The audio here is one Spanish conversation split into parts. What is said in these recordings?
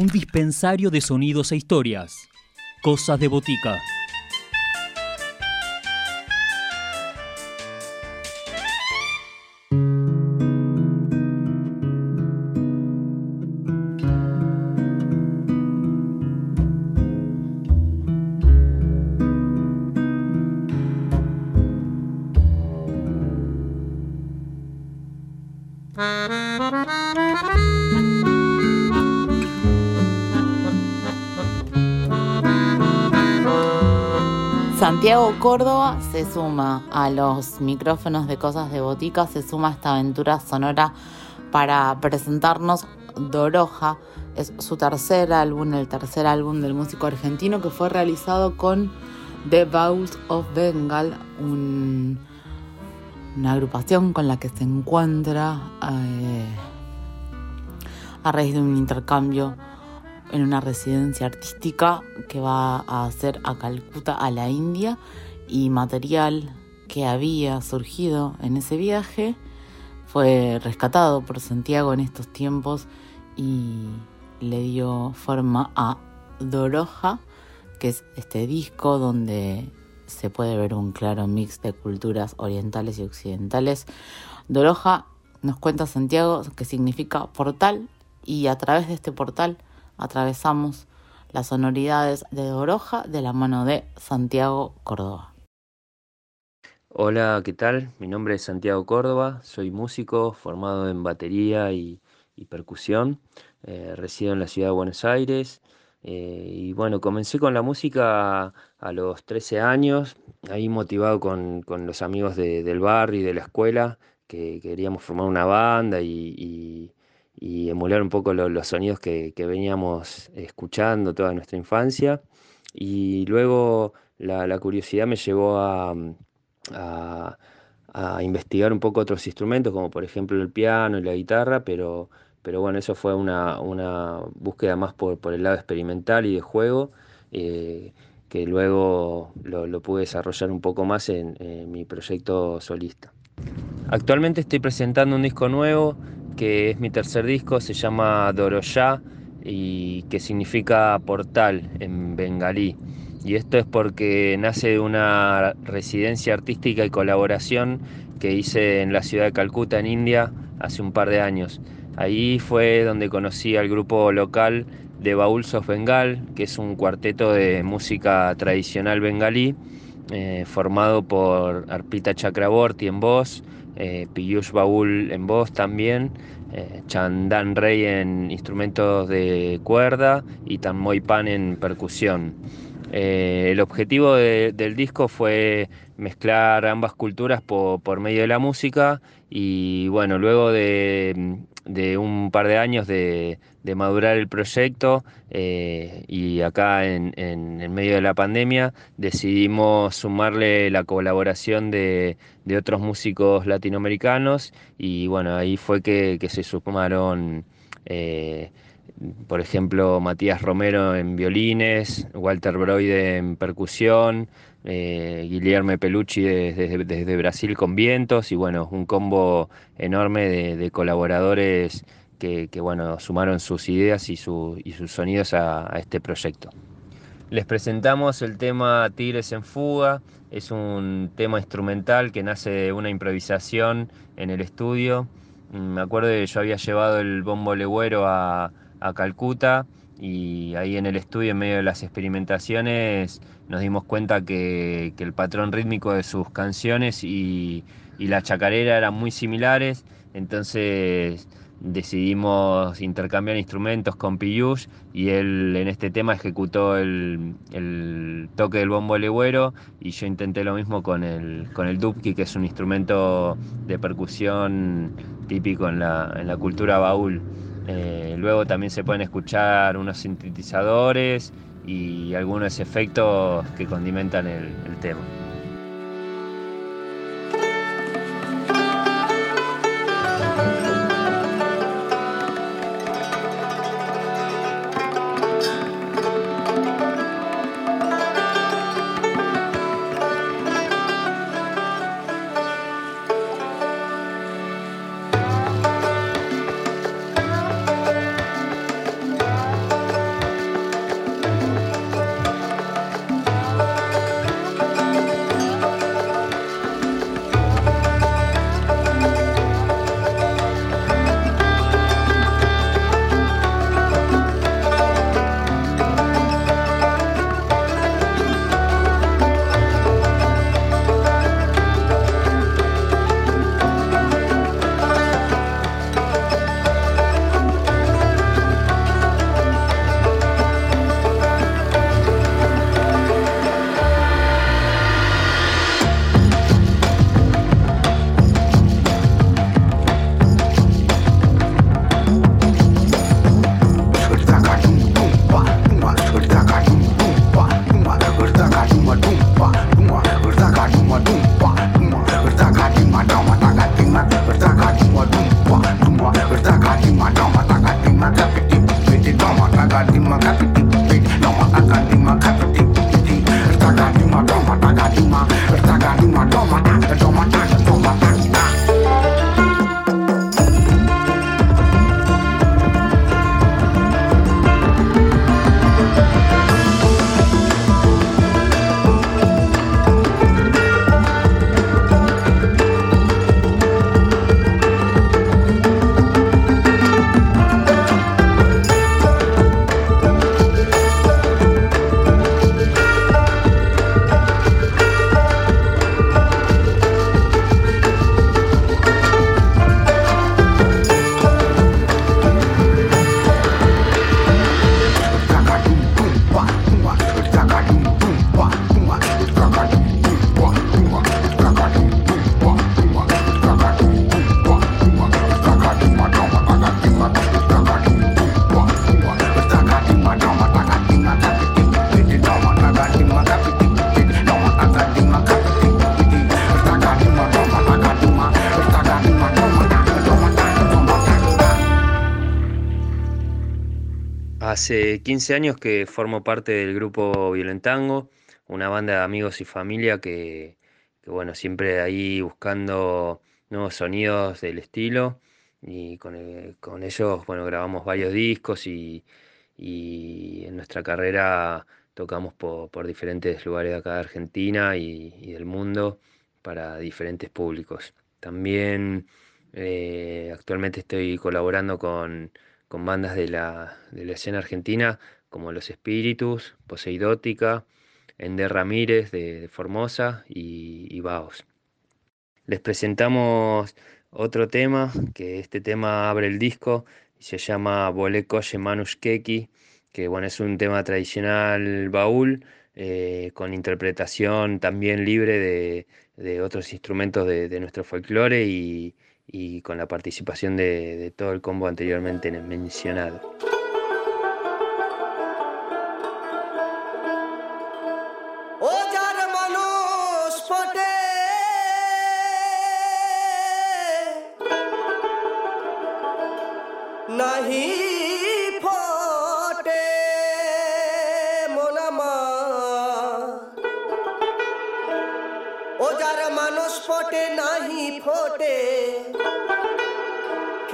un dispensario de sonidos e historias. Cosas de botica. Córdoba se suma a los micrófonos de Cosas de Botica, se suma a esta aventura sonora para presentarnos Doroja. Es su tercer álbum, el tercer álbum del músico argentino que fue realizado con The Bowls of Bengal, una agrupación con la que se encuentra eh, a raíz de un intercambio en una residencia artística que va a hacer a Calcuta, a la India, y material que había surgido en ese viaje fue rescatado por Santiago en estos tiempos y le dio forma a Doroja, que es este disco donde se puede ver un claro mix de culturas orientales y occidentales. Doroja nos cuenta Santiago que significa portal y a través de este portal atravesamos las sonoridades de Doroja de la mano de Santiago Córdoba. Hola, ¿qué tal? Mi nombre es Santiago Córdoba, soy músico formado en batería y, percusión, eh, resido en la ciudad de Buenos Aires eh, y bueno, comencé con la música a los 13 años, ahí motivado con, los amigos del barrio y de la escuela, que queríamos formar una banda y emular un poco los sonidos que, veníamos escuchando toda nuestra infancia. Y luego la, curiosidad me llevó a, a, investigar un poco otros instrumentos, como por ejemplo el piano y la guitarra, pero, pero bueno, eso fue una, búsqueda más por, el lado experimental y de juego. Eh, que luego lo, pude desarrollar un poco más en mi proyecto solista. Actualmente estoy presentando un disco nuevo que es mi tercer disco, se llama Doroya y que significa portal en bengalí. Y esto es porque nace de una residencia artística y colaboración que hice en la ciudad de Calcuta, en India, hace un par de años. Ahí fue donde conocí al grupo local de Bauls of Bengal, que es un cuarteto de música tradicional bengalí, eh, formado por Arpita Chakraborty en voz, eh, Piyush Baul en voz también, eh, Chandan Rey en instrumentos de cuerda y Tanmoy Pan en percusión. Eh, el objetivo del disco fue mezclar ambas culturas por, medio de la música y bueno, luego de, un par de años de, madurar el proyecto eh, y acá en, en, medio de la pandemia decidimos sumarle la colaboración de, otros músicos latinoamericanos y bueno, ahí fue que, se sumaron... Eh, por ejemplo, Matías Romero en violines, Walter Broide en percusión, eh, Guillermo Pelucci desde, Brasil con vientos y bueno, un combo enorme de, colaboradores que, bueno, sumaron sus ideas y, sus sonidos a, este proyecto. Les presentamos el tema Tigres en Fuga, es un tema instrumental que nace de una improvisación en el estudio. Mm, me acuerdo que yo había llevado el bombo legüero a, a Calcuta y ahí en el estudio, en medio de las experimentaciones, nos dimos cuenta que, el patrón rítmico de sus canciones y, la chacarera eran muy similares, entonces decidimos intercambiar instrumentos con Piyush y él en este tema ejecutó el, toque del bombo legüero y yo intenté lo mismo con el, con el dubki, que es un instrumento de percusión típico en la, en la cultura baúl. Eh, luego también se pueden escuchar unos sintetizadores y algunos efectos que condimentan el tema. Hace 15 años que formo parte del grupo Violentango, una banda de amigos y familia que, bueno, siempre ahí buscando nuevos sonidos del estilo y con, eh, ellos, bueno, grabamos varios discos y, en nuestra carrera tocamos por, diferentes lugares de acá de Argentina y, del mundo para diferentes públicos. También eh, actualmente estoy colaborando con con bandas de la, escena argentina como Los Espíritus, Poseidótica, Ender Ramírez de, Formosa y, Baos. Les presentamos otro tema, que este tema abre el disco y se llama Volé Koye Keki, que bueno, es un tema tradicional baúl, eh, con interpretación también libre de, otros instrumentos de, de nuestro folclore y, y con la participación de, todo el combo anteriormente mencionado.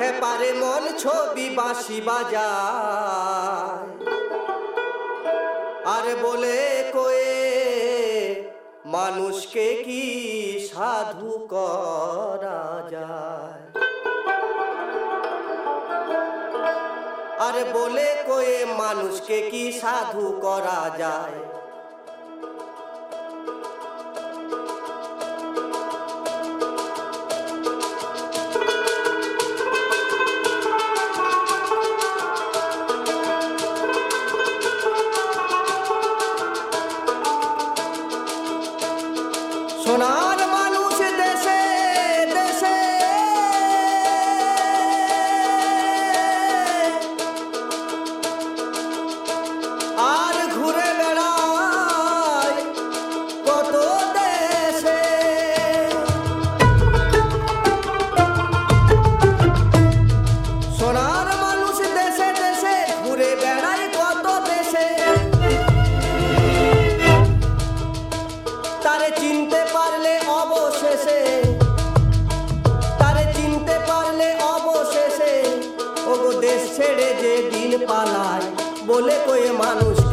খেপারে মন ছবি বাসি বাজায়। আর বলে কয়ে, মানুষকে কি সাধু করা যায়? আর বলে কয়ে, মানুষকে কি সাধু করা যায়? बोले कोई मानुष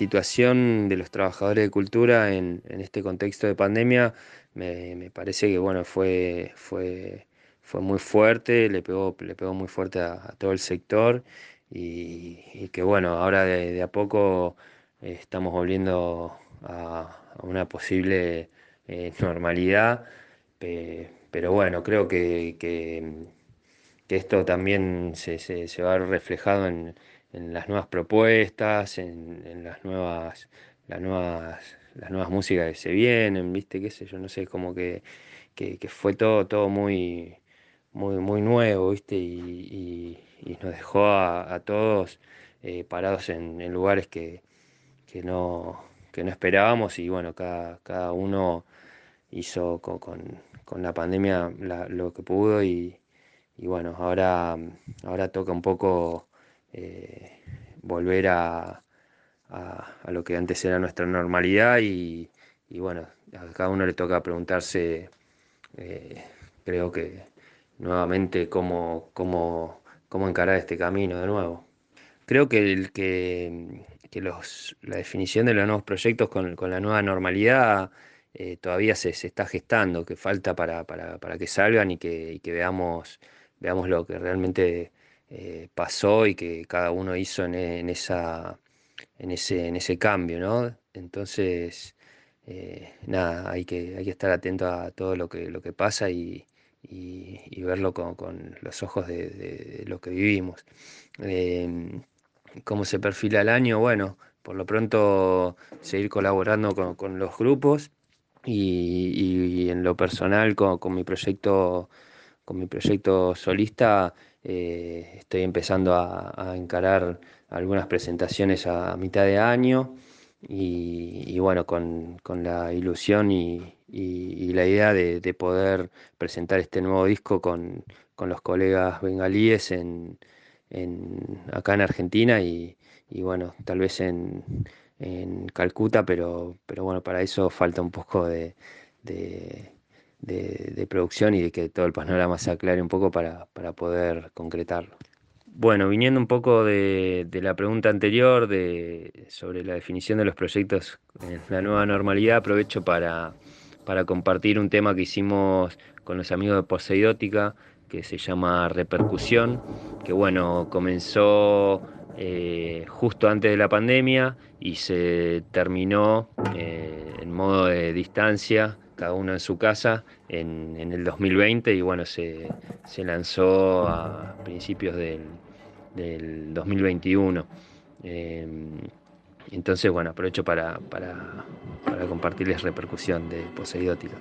situación de los trabajadores de cultura en, este contexto de pandemia me, parece que bueno, fue, fue, fue muy fuerte, le pegó, le pegó muy fuerte a, todo el sector y, que bueno, ahora de, a poco eh, estamos volviendo a, una posible eh, normalidad, pe- pero bueno, creo que, que, que esto también se, se- se va a ver reflejado en, en las nuevas propuestas, en, en las nuevas, las nuevas, las nuevas músicas que se vienen, ¿viste? Qué sé yo, no sé, como que, que, fue todo, todo muy, muy, muy nuevo, ¿viste? Y, y- nos dejó a, a todos eh, parados en, lugares que, que no, que no esperábamos y bueno, cada, cada uno hizo co- con, con la pandemia lo que pudo y, y bueno, ahora, ahora toca un poco eh, volver a, a- lo que antes era nuestra normalidad y, bueno, a cada uno le toca preguntarse, eh, creo que nuevamente cómo, cómo, cómo encarar este camino de nuevo. Creo que, el, que, que los, la definición de los nuevos proyectos con, con la nueva normalidad eh, todavía se, se está gestando, que falta para, para, para que salgan y que, que veamos, veamos lo que realmente eh, pasó y que cada uno hizo en, e- en esa, en ese, en ese cambio, ¿no? Entonces, eh, nada, hay que, hay que estar atento a todo lo que, lo que pasa y, y- verlo con, con los ojos de, de- de lo que vivimos. Em, ¿Cómo se perfila el año? Bueno, por lo pronto seguir colaborando con, con los grupos y, y en lo personal con, con mi proyecto, con mi proyecto solista eh, estoy empezando a, a encarar algunas presentaciones a, mitad de año y, bueno, con, con la ilusión y, la idea de, de poder presentar este nuevo disco con, con los colegas bengalíes en, en- acá en Argentina y, bueno, tal vez en, en Calcuta, pero, pero bueno, para eso falta un poco de- de- producción y de que todo el panorama se aclare un poco para, para poder concretarlo. Bueno, viniendo un poco de, de la pregunta anterior de, sobre la definición de los proyectos en la nueva normalidad, aprovecho para, para compartir un tema que hicimos con los amigos de Poseidótica, que se llama Repercusión, que bueno, comenzó eh, justo antes de la pandemia y se terminó eh, en modo de distancia, cada uno en su casa, en, en el 2020 y bueno, se, se lanzó a principios del, del 2021. Eh, entonces, bueno, aprovecho para, para, para compartirles repercusión de Poseidótica.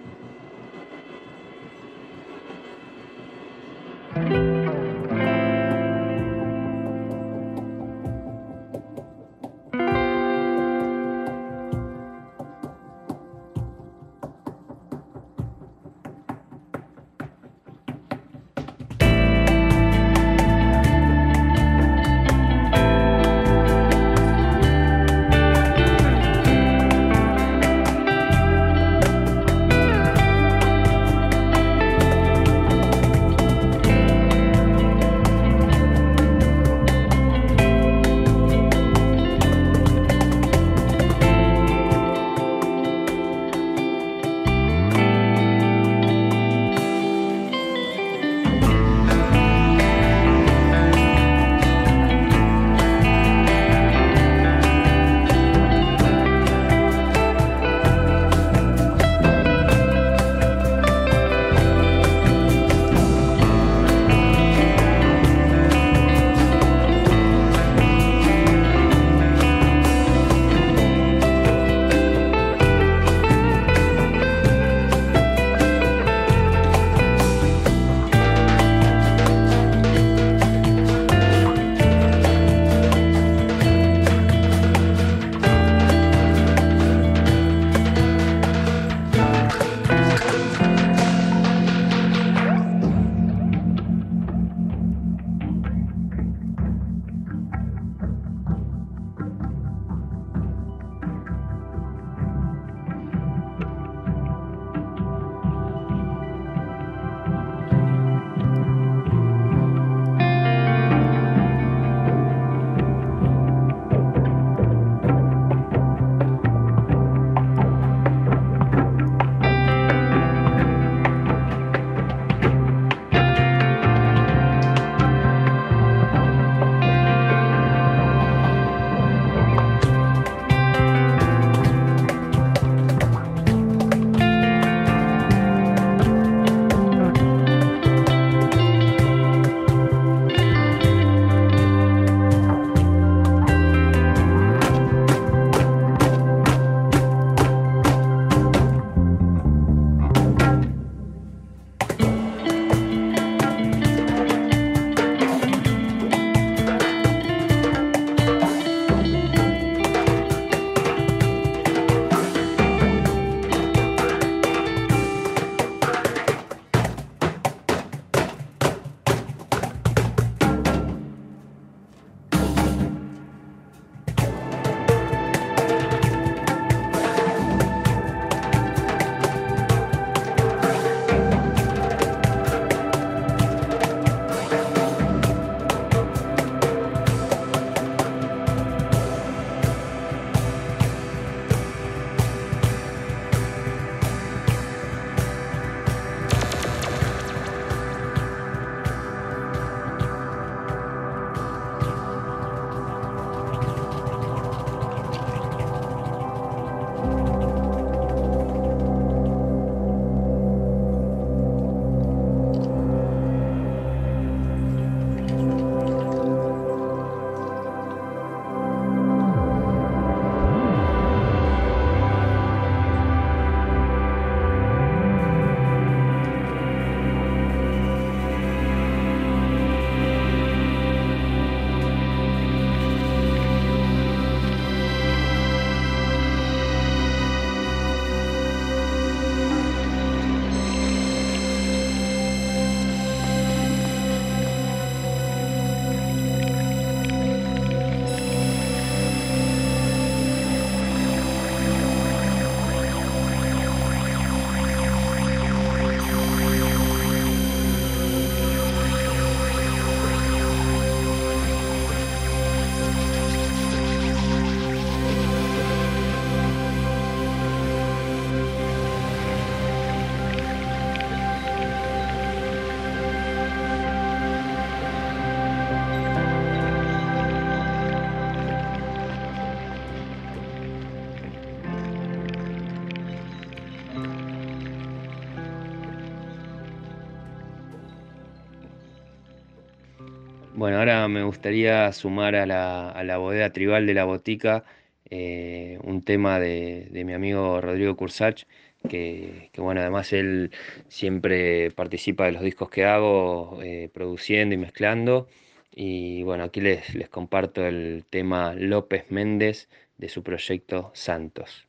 Bueno, ahora me gustaría sumar a la, bodega tribal de la botica eh, un tema de, mi amigo Rodrigo Cursach, que, bueno, además él siempre participa de los discos que hago, eh, produciendo y mezclando. Y bueno, aquí les comparto el tema López Méndez de su proyecto Santos.